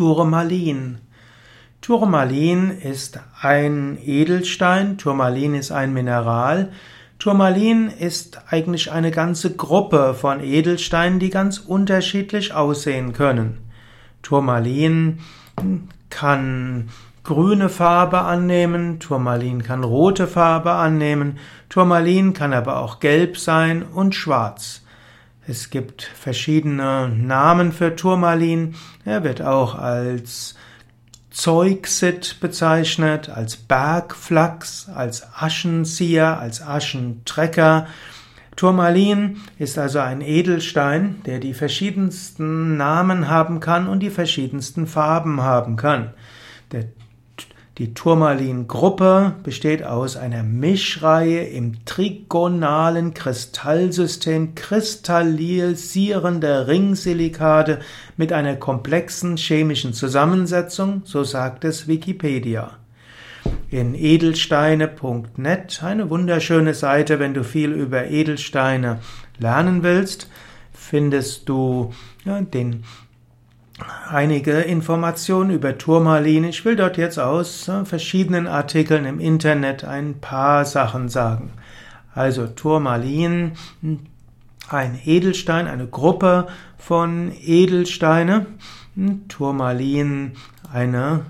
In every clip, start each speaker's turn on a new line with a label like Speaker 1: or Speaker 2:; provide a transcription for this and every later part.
Speaker 1: Turmalin. Turmalin ist ein Edelstein, Turmalin ist ein Mineral. Turmalin ist eigentlich eine ganze Gruppe von Edelsteinen, die ganz unterschiedlich aussehen können. Turmalin kann grüne Farbe annehmen, Turmalin kann rote Farbe annehmen, Turmalin kann aber auch gelb sein und schwarz. Es gibt verschiedene Namen für Turmalin. Er wird auch als Zeugsit bezeichnet, als Bergflachs, als Aschenzieher, als Aschentrecker. Turmalin ist also ein Edelstein, der die verschiedensten Namen haben kann und die verschiedensten Farben haben kann. Der die Turmalin-Gruppe besteht aus einer Mischreihe im trigonalen Kristallsystem kristallisierender Ringsilikate mit einer komplexen chemischen Zusammensetzung, so sagt es Wikipedia. In edelsteine.net, eine wunderschöne Seite, wenn du viel über Edelsteine lernen willst, findest du ja, den einige Informationen über Turmalin. Ich will dort jetzt aus äh, verschiedenen Artikeln im Internet ein paar Sachen sagen. Also Turmalin, ein Edelstein, eine Gruppe von Edelsteine. Turmalin, eine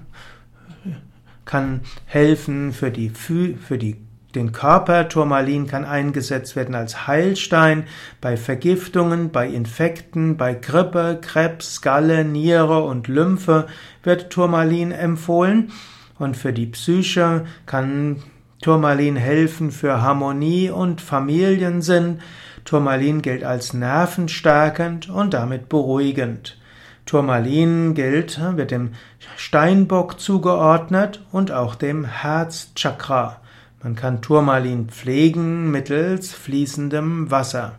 Speaker 1: kann helfen für die, für die den Körper. Turmalin kann eingesetzt werden als Heilstein bei Vergiftungen, bei Infekten, bei Grippe, Krebs, Galle, Niere und Lymphe wird Turmalin empfohlen. Und für die Psyche kann Turmalin helfen für Harmonie und Familiensinn. Turmalin gilt als nervenstärkend und damit beruhigend. Turmalin gilt, wird dem Steinbock zugeordnet und auch dem Herzchakra. Man kann Turmalin pflegen mittels fließendem Wasser.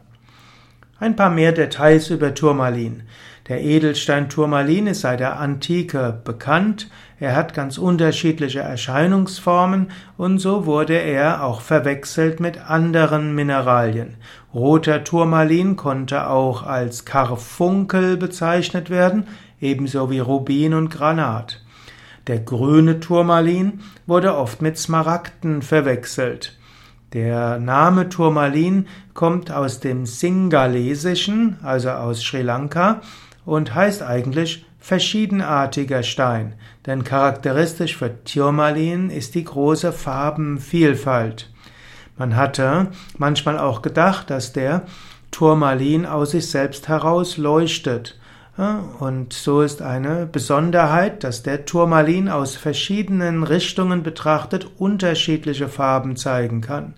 Speaker 1: Ein paar mehr Details über Turmalin. Der Edelstein Turmalin ist seit der Antike bekannt. Er hat ganz unterschiedliche Erscheinungsformen und so wurde er auch verwechselt mit anderen Mineralien. Roter Turmalin konnte auch als Karfunkel bezeichnet werden, ebenso wie Rubin und Granat. Der grüne Turmalin wurde oft mit Smaragden verwechselt. Der Name Turmalin kommt aus dem Singalesischen, also aus Sri Lanka, und heißt eigentlich verschiedenartiger Stein, denn charakteristisch für Turmalin ist die große Farbenvielfalt. Man hatte manchmal auch gedacht, dass der Turmalin aus sich selbst heraus leuchtet. Und so ist eine Besonderheit, dass der Turmalin aus verschiedenen Richtungen betrachtet unterschiedliche Farben zeigen kann.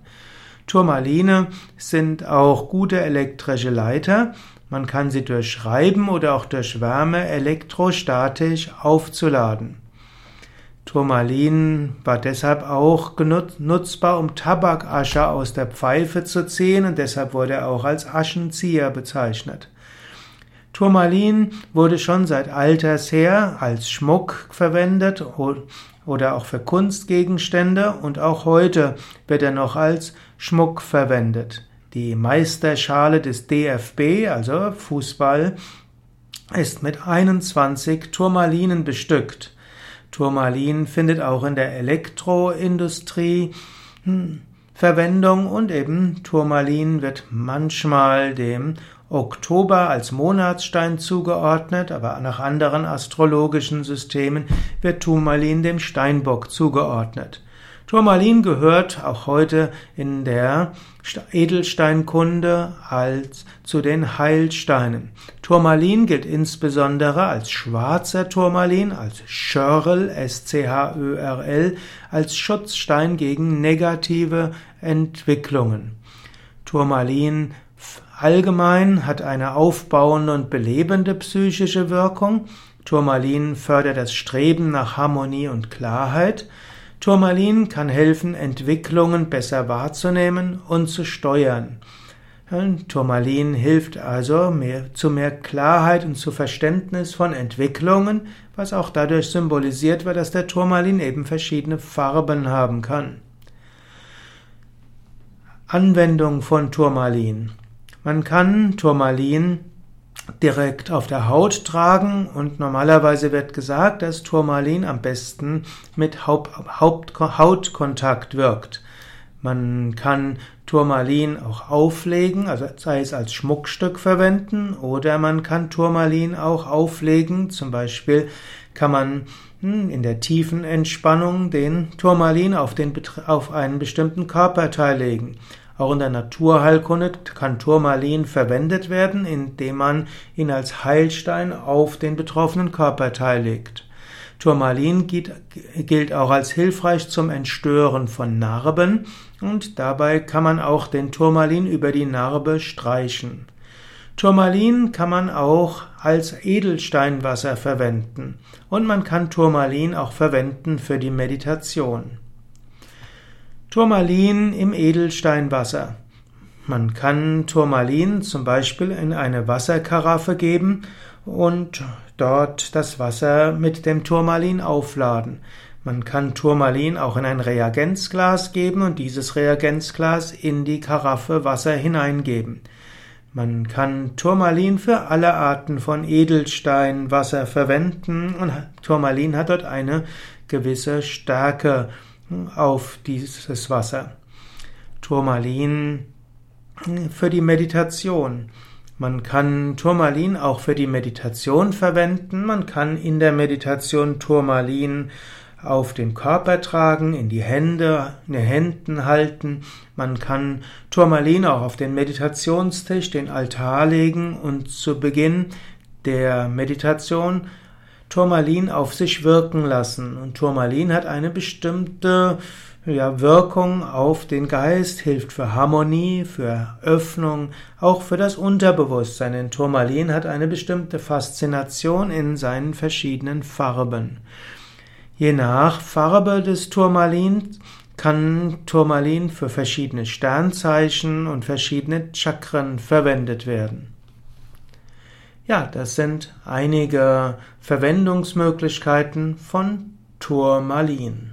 Speaker 1: Turmaline sind auch gute elektrische Leiter. Man kann sie durch Reiben oder auch durch Wärme elektrostatisch aufzuladen. Turmalin war deshalb auch nutzbar, um Tabakasche aus der Pfeife zu ziehen und deshalb wurde er auch als Aschenzieher bezeichnet. Turmalin wurde schon seit alters her als Schmuck verwendet oder auch für Kunstgegenstände und auch heute wird er noch als Schmuck verwendet. Die Meisterschale des DFB, also Fußball, ist mit 21 Turmalinen bestückt. Turmalin findet auch in der Elektroindustrie hm, Verwendung und eben Turmalin wird manchmal dem Oktober als Monatsstein zugeordnet, aber nach anderen astrologischen Systemen wird Turmalin dem Steinbock zugeordnet. Turmalin gehört auch heute in der Edelsteinkunde als zu den Heilsteinen. Turmalin gilt insbesondere als schwarzer Turmalin, als Schörl, S-C-H-Ö-R-L, als Schutzstein gegen negative Entwicklungen. Turmalin Allgemein hat eine aufbauende und belebende psychische Wirkung. Turmalin fördert das Streben nach Harmonie und Klarheit. Turmalin kann helfen, Entwicklungen besser wahrzunehmen und zu steuern. Turmalin hilft also mehr, zu mehr Klarheit und zu Verständnis von Entwicklungen, was auch dadurch symbolisiert wird, dass der Turmalin eben verschiedene Farben haben kann. Anwendung von Turmalin. Man kann Turmalin direkt auf der Haut tragen und normalerweise wird gesagt, dass Turmalin am besten mit Hautkontakt wirkt. Man kann Turmalin auch auflegen, also sei es als Schmuckstück verwenden, oder man kann Turmalin auch auflegen. Zum Beispiel kann man hm, in der tiefen Entspannung den Turmalin auf, den, auf einen bestimmten Körperteil legen. Auch in der Naturheilkunde kann Turmalin verwendet werden, indem man ihn als Heilstein auf den betroffenen Körperteil legt. Turmalin gilt auch als hilfreich zum Entstören von Narben und dabei kann man auch den Turmalin über die Narbe streichen. Turmalin kann man auch als Edelsteinwasser verwenden und man kann Turmalin auch verwenden für die Meditation. Turmalin im Edelsteinwasser. Man kann Turmalin zum Beispiel in eine Wasserkaraffe geben und dort das Wasser mit dem Turmalin aufladen. Man kann Turmalin auch in ein Reagenzglas geben und dieses Reagenzglas in die Karaffe Wasser hineingeben. Man kann Turmalin für alle Arten von Edelsteinwasser verwenden und Turmalin hat dort eine gewisse Stärke auf dieses Wasser. Turmalin für die Meditation. Man kann Turmalin auch für die Meditation verwenden. Man kann in der Meditation Turmalin auf den Körper tragen, in die Hände, in den Händen halten. Man kann Turmalin auch auf den Meditationstisch, den Altar legen und zu Beginn der Meditation Turmalin auf sich wirken lassen. Und Turmalin hat eine bestimmte ja, Wirkung auf den Geist, hilft für Harmonie, für Öffnung, auch für das Unterbewusstsein. Denn Turmalin hat eine bestimmte Faszination in seinen verschiedenen Farben. Je nach Farbe des Turmalins kann Turmalin für verschiedene Sternzeichen und verschiedene Chakren verwendet werden. Ja, das sind einige Verwendungsmöglichkeiten von Turmalin.